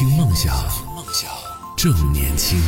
听梦想，梦想正年轻。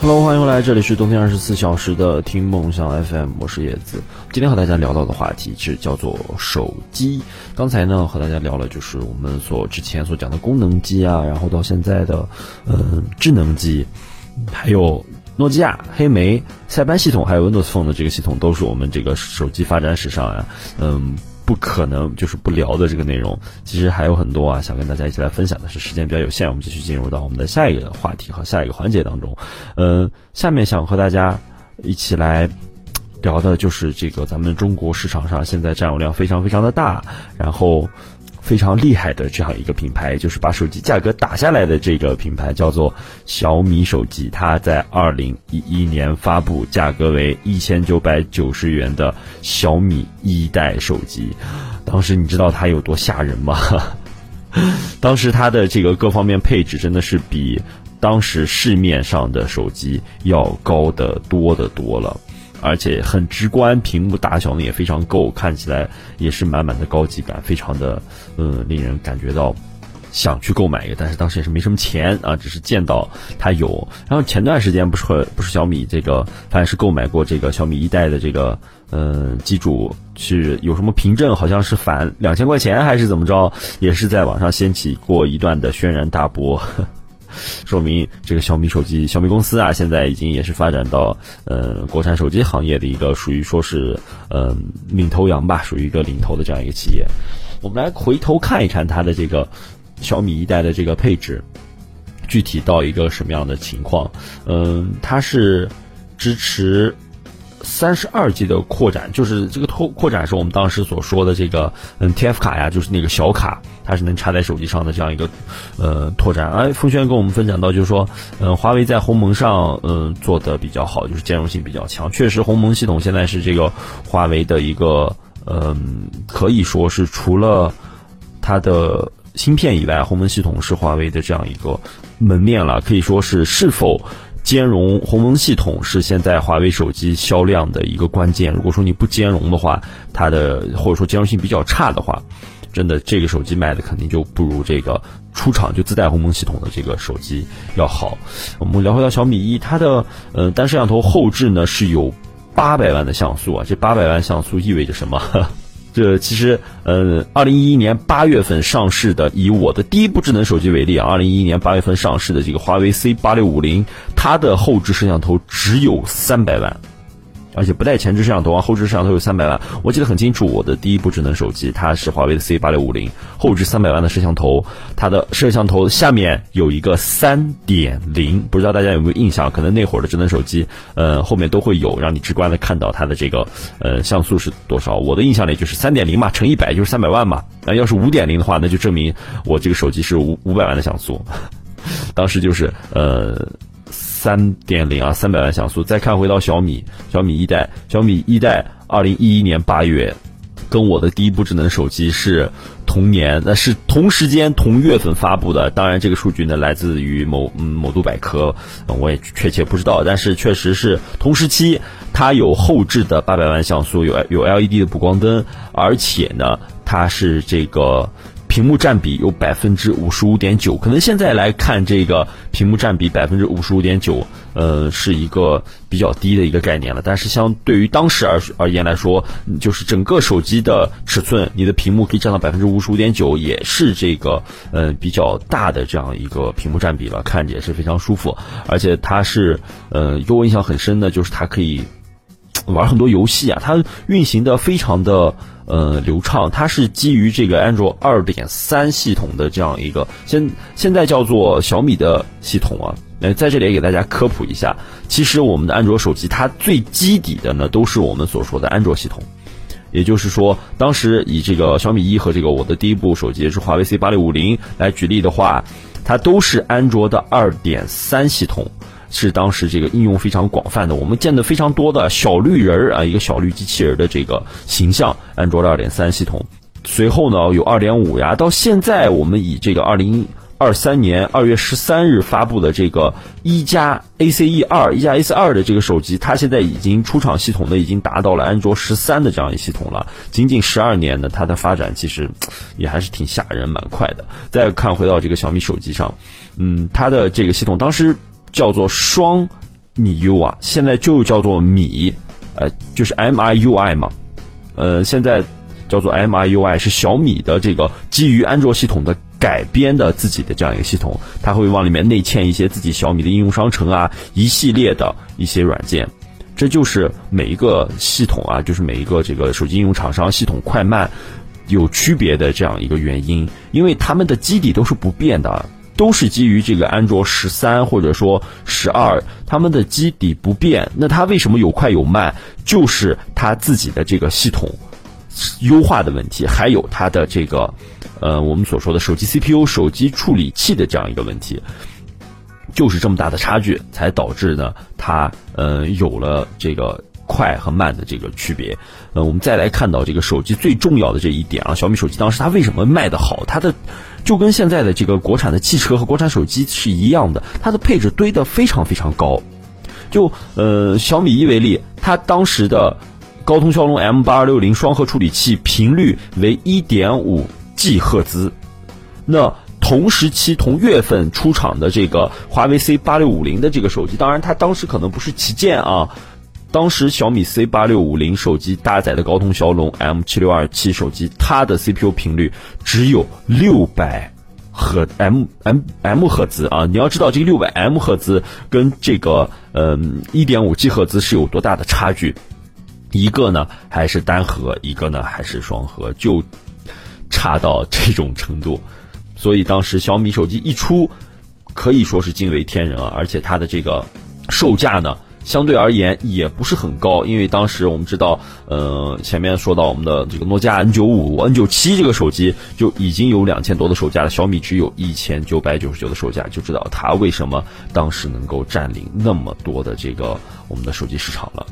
Hello，欢迎回来，这里是冬天二十四小时的听梦想 FM，我是叶子。今天和大家聊到的话题是叫做手机。刚才呢和大家聊了，就是我们所之前所讲的功能机啊，然后到现在的呃智能机，还有诺基亚、黑莓、塞班系统，还有 Windows Phone 的这个系统，都是我们这个手机发展史上啊，嗯。不可能就是不聊的这个内容，其实还有很多啊，想跟大家一起来分享的是时间比较有限，我们继续进入到我们的下一个话题和下一个环节当中。嗯，下面想和大家一起来聊的就是这个咱们中国市场上现在占有量非常非常的大，然后非常厉害的这样一个品牌，就是把手机价格打下来的这个品牌叫做小米手机，它在二零一一年发布，价格为一千九百九十元的小米一代手机。当时你知道它有多吓人吗？当时它的这个各方面配置真的是比当时市面上的手机要高得多得多了。而且很直观，屏幕大小呢也非常够，看起来也是满满的高级感，非常的嗯令人感觉到想去购买一个，但是当时也是没什么钱啊，只是见到它有。然后前段时间不是不是小米这个，反正是购买过这个小米一代的这个嗯机主是有什么凭证，好像是返两千块钱还是怎么着，也是在网上掀起过一段的轩然大波。说明这个小米手机，小米公司啊，现在已经也是发展到呃国产手机行业的一个属于说是呃领头羊吧，属于一个领头的这样一个企业。我们来回头看一看它的这个小米一代的这个配置，具体到一个什么样的情况？嗯，它是支持。三十二 G 的扩展，就是这个拓扩展是我们当时所说的这个嗯 TF 卡呀，就是那个小卡，它是能插在手机上的这样一个呃拓展。哎，风轩跟我们分享到，就是说，嗯，华为在鸿蒙上嗯做的比较好，就是兼容性比较强。确实，鸿蒙系统现在是这个华为的一个嗯，可以说是除了它的芯片以外，鸿蒙系统是华为的这样一个门面了，可以说是是否。兼容鸿蒙系统是现在华为手机销量的一个关键。如果说你不兼容的话，它的或者说兼容性比较差的话，真的这个手机卖的肯定就不如这个出厂就自带鸿蒙系统的这个手机要好。我们聊回到小米一，它的呃单摄像头后置呢是有八百万的像素啊，这八百万像素意味着什么？这其实，嗯，二零一一年八月份上市的，以我的第一部智能手机为例啊，二零一一年八月份上市的这个华为 C 八六五零，它的后置摄像头只有三百万。而且不带前置摄像头啊，后置摄像头有三百万，我记得很清楚。我的第一部智能手机，它是华为的 C 八六五零，后置三百万的摄像头，它的摄像头下面有一个三点零，不知道大家有没有印象？可能那会儿的智能手机，呃，后面都会有，让你直观的看到它的这个呃像素是多少。我的印象里就是三点零嘛，乘一百就是三百万嘛。那要是五点零的话，那就证明我这个手机是五五百万的像素。当时就是呃。三点零啊，三百万像素。再看回到小米，小米一代，小米一代，二零一一年八月，跟我的第一部智能手机是同年，那是同时间同月份发布的。当然，这个数据呢来自于某嗯某度百科，我也确切不知道，但是确实是同时期，它有后置的八百万像素，有有 LED 的补光灯，而且呢，它是这个。屏幕占比有百分之五十五点九，可能现在来看这个屏幕占比百分之五十五点九，呃，是一个比较低的一个概念了。但是相对于当时而而言来说，就是整个手机的尺寸，你的屏幕可以占到百分之五十五点九，也是这个呃比较大的这样一个屏幕占比了，看着也是非常舒服。而且它是呃给我印象很深的，就是它可以玩很多游戏啊，它运行的非常的。呃，流畅，它是基于这个安卓二点三系统的这样一个，现现在叫做小米的系统啊。呃，在这里也给大家科普一下，其实我们的安卓手机它最基底的呢，都是我们所说的安卓系统。也就是说，当时以这个小米一和这个我的第一部手机是华为 C 八六五零来举例的话，它都是安卓的二点三系统。是当时这个应用非常广泛的，我们见的非常多的小绿人儿啊，一个小绿机器人的这个形象，安卓的二点三系统。随后呢，有二点五呀，到现在我们以这个二零二三年二月十三日发布的这个一加 ACE 二、一加 ACE 二的这个手机，它现在已经出厂系统呢，已经达到了安卓十三的这样一系统了。仅仅十二年呢，它的发展其实也还是挺吓人，蛮快的。再看回到这个小米手机上，嗯，它的这个系统当时叫做双米 U 啊，现在就叫做米，呃，就是 MIUI 嘛，呃，现在叫做 MIUI 是小米的这个基于安卓系统的。改编的自己的这样一个系统，它会往里面内嵌一些自己小米的应用商城啊，一系列的一些软件，这就是每一个系统啊，就是每一个这个手机应用厂商系统快慢有区别的这样一个原因，因为他们的基底都是不变的，都是基于这个安卓十三或者说十二，他们的基底不变，那它为什么有快有慢？就是它自己的这个系统优化的问题，还有它的这个。呃，我们所说的手机 CPU、手机处理器的这样一个问题，就是这么大的差距，才导致呢，它呃有了这个快和慢的这个区别。呃，我们再来看到这个手机最重要的这一点啊，小米手机当时它为什么卖得好？它的就跟现在的这个国产的汽车和国产手机是一样的，它的配置堆得非常非常高。就呃小米一为例，它当时的高通骁龙 M 八二六零双核处理器频率为一点五。G 赫兹，那同时期同月份出厂的这个华为 C 八六五零的这个手机，当然它当时可能不是旗舰啊。当时小米 C 八六五零手机搭载的高通骁龙 M 七六二七手机，它的 CPU 频率只有六百赫 M M M 赫兹啊。你要知道这个六百 M 赫兹跟这个嗯一点五 G 赫兹是有多大的差距？一个呢还是单核，一个呢还是双核，就。差到这种程度，所以当时小米手机一出，可以说是惊为天人啊！而且它的这个售价呢，相对而言也不是很高，因为当时我们知道，呃，前面说到我们的这个诺基亚 N 九五、N 九七这个手机就已经有两千多的售价了，小米只有一千九百九十九的售价，就知道它为什么当时能够占领那么多的这个我们的手机市场了。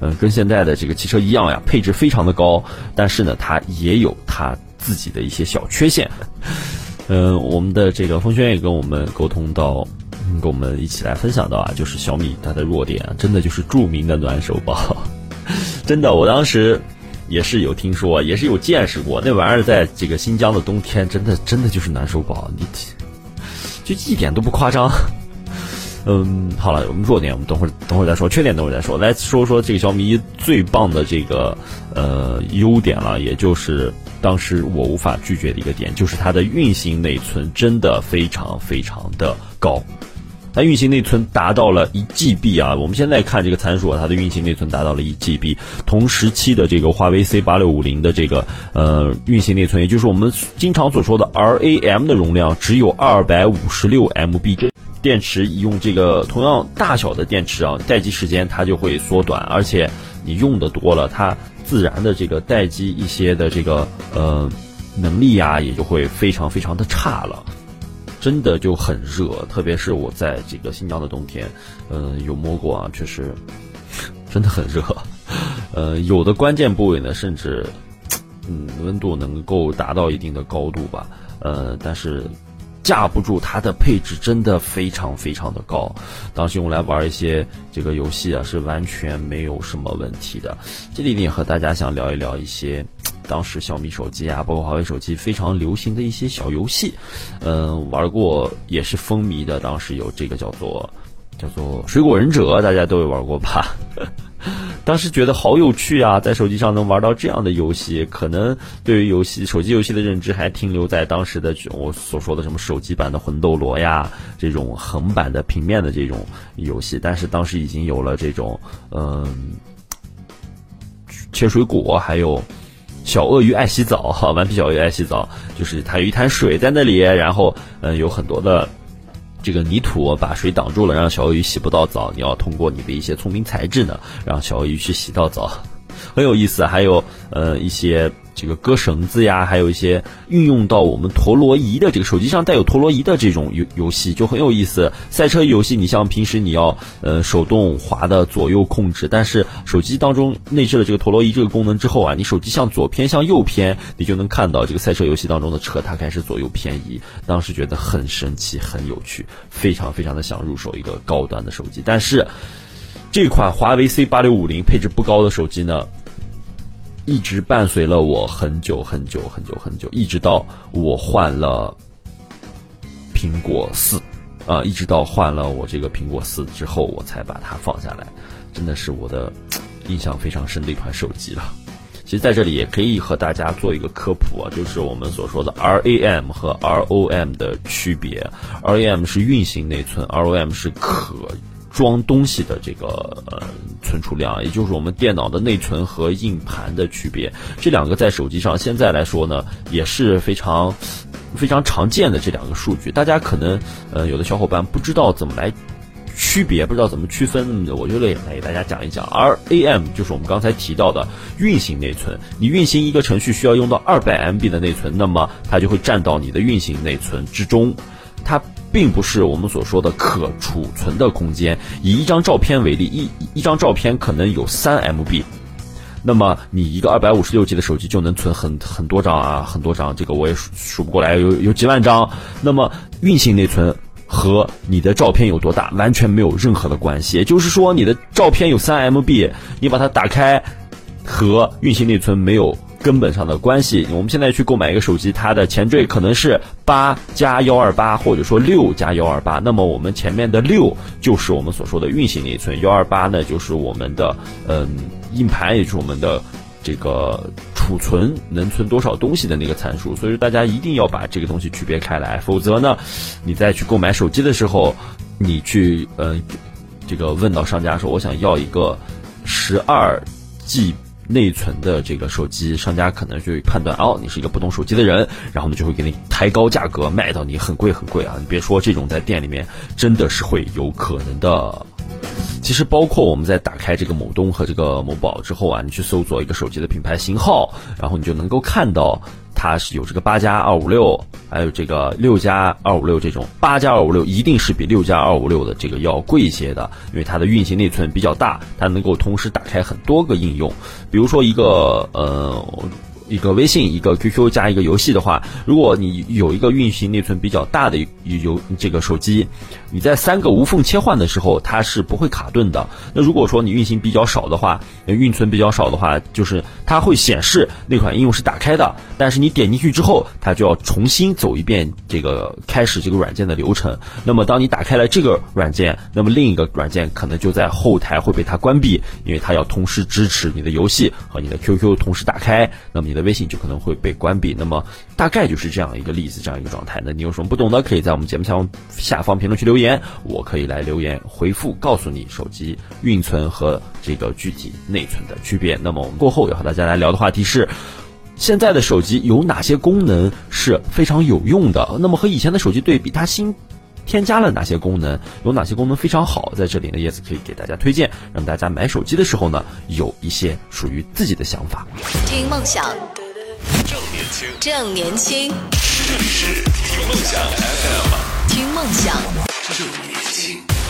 嗯，跟现在的这个汽车一样呀，配置非常的高，但是呢，它也有它。自己的一些小缺陷，嗯，我们的这个风轩也跟我们沟通到，跟我们一起来分享到啊，就是小米它的弱点，真的就是著名的暖手宝，真的，我当时也是有听说，也是有见识过，那玩意儿在这个新疆的冬天，真的真的就是暖手宝，你就一点都不夸张。嗯，好了，我们弱点我们等会儿等会儿再说，缺点等会儿再说。来说说这个小米一最棒的这个呃优点了，也就是当时我无法拒绝的一个点，就是它的运行内存真的非常非常的高。它运行内存达到了一 GB 啊！我们现在看这个参数，它的运行内存达到了一 GB。同时期的这个华为 C 八六五零的这个呃运行内存，也就是我们经常所说的 RAM 的容量，只有二百五十六 MB。电池用这个同样大小的电池啊，待机时间它就会缩短，而且你用的多了，它自然的这个待机一些的这个呃能力呀，也就会非常非常的差了，真的就很热，特别是我在这个新疆的冬天，嗯，有摸过啊，确实真的很热，呃，有的关键部位呢，甚至嗯温度能够达到一定的高度吧，呃，但是。架不住它的配置真的非常非常的高，当时用来玩一些这个游戏啊是完全没有什么问题的。这里呢和大家想聊一聊一些当时小米手机啊，包括华为手机非常流行的一些小游戏，嗯，玩过也是风靡的。当时有这个叫做叫做水果忍者，大家都有玩过吧？当时觉得好有趣啊，在手机上能玩到这样的游戏，可能对于游戏手机游戏的认知还停留在当时的我所说的什么手机版的魂斗罗呀，这种横版的平面的这种游戏。但是当时已经有了这种嗯，切水果，还有小鳄鱼爱洗澡，哈，顽皮小鳄鱼爱洗澡，就是它有一滩水在那里，然后嗯，有很多的。这个泥土把水挡住了，让小鳄鱼洗不到澡。你要通过你的一些聪明才智呢，让小鳄鱼去洗到澡，很有意思。还有呃一些这个割绳子呀，还有一些运用到我们陀螺仪的这个手机上带有陀螺仪的这种游游戏就很有意思。赛车游戏，你像平时你要呃手动滑的左右控制，但是手机当中内置了这个陀螺仪这个功能之后啊，你手机向左偏向右偏，你就能看到这个赛车游戏当中的车它开始左右偏移。当时觉得很神奇、很有趣，非常非常的想入手一个高端的手机。但是这款华为 C 八六五零配置不高的手机呢？一直伴随了我很久很久很久很久，一直到我换了苹果四，啊，一直到换了我这个苹果四之后，我才把它放下来。真的是我的印象非常深的一款手机了。其实在这里也可以和大家做一个科普啊，就是我们所说的 RAM 和 ROM 的区别。RAM 是运行内存，ROM 是可。装东西的这个呃存储量，也就是我们电脑的内存和硬盘的区别。这两个在手机上现在来说呢，也是非常非常常见的这两个数据。大家可能呃有的小伙伴不知道怎么来区别，不知道怎么区分，我就来来给大家讲一讲。RAM 就是我们刚才提到的运行内存，你运行一个程序需要用到二百 MB 的内存，那么它就会占到你的运行内存之中，它。并不是我们所说的可储存的空间。以一张照片为例，一一张照片可能有三 MB，那么你一个二百五十六 G 的手机就能存很很多张啊，很多张，这个我也数数不过来，有有几万张。那么运行内存和你的照片有多大完全没有任何的关系。也就是说，你的照片有三 MB，你把它打开，和运行内存没有。根本上的关系，我们现在去购买一个手机，它的前缀可能是八加幺二八，或者说六加幺二八。那么我们前面的六就是我们所说的运行内存，幺二八呢就是我们的嗯硬盘，也就是我们的这个储存能存多少东西的那个参数。所以说大家一定要把这个东西区别开来，否则呢，你再去购买手机的时候，你去嗯这个问到商家说我想要一个十二 G。内存的这个手机，商家可能就判断哦，你是一个不懂手机的人，然后呢就会给你抬高价格，卖到你很贵很贵啊！你别说这种在店里面真的是会有可能的。其实包括我们在打开这个某东和这个某宝之后啊，你去搜索一个手机的品牌型号，然后你就能够看到。它是有这个八加二五六，还有这个六加二五六这种，八加二五六一定是比六加二五六的这个要贵一些的，因为它的运行内存比较大，它能够同时打开很多个应用，比如说一个呃。一个微信，一个 QQ 加一个游戏的话，如果你有一个运行内存比较大的游这个手机，你在三个无缝切换的时候，它是不会卡顿的。那如果说你运行比较少的话，运存比较少的话，就是它会显示那款应用是打开的，但是你点进去之后，它就要重新走一遍这个开始这个软件的流程。那么当你打开了这个软件，那么另一个软件可能就在后台会被它关闭，因为它要同时支持你的游戏和你的 QQ 同时打开，那么你的。微信就可能会被关闭，那么大概就是这样一个例子，这样一个状态。那你有什么不懂的，可以在我们节目下方下方评论区留言，我可以来留言回复，告诉你手机运存和这个具体内存的区别。那么我们过后要和大家来聊的话题是，现在的手机有哪些功能是非常有用的？那么和以前的手机对比，它新。添加了哪些功能？有哪些功能非常好？在这里呢，叶子可以给大家推荐，让大家买手机的时候呢，有一些属于自己的想法。听梦想，正年轻，正年轻，这里是听梦想 FM，听梦想，正。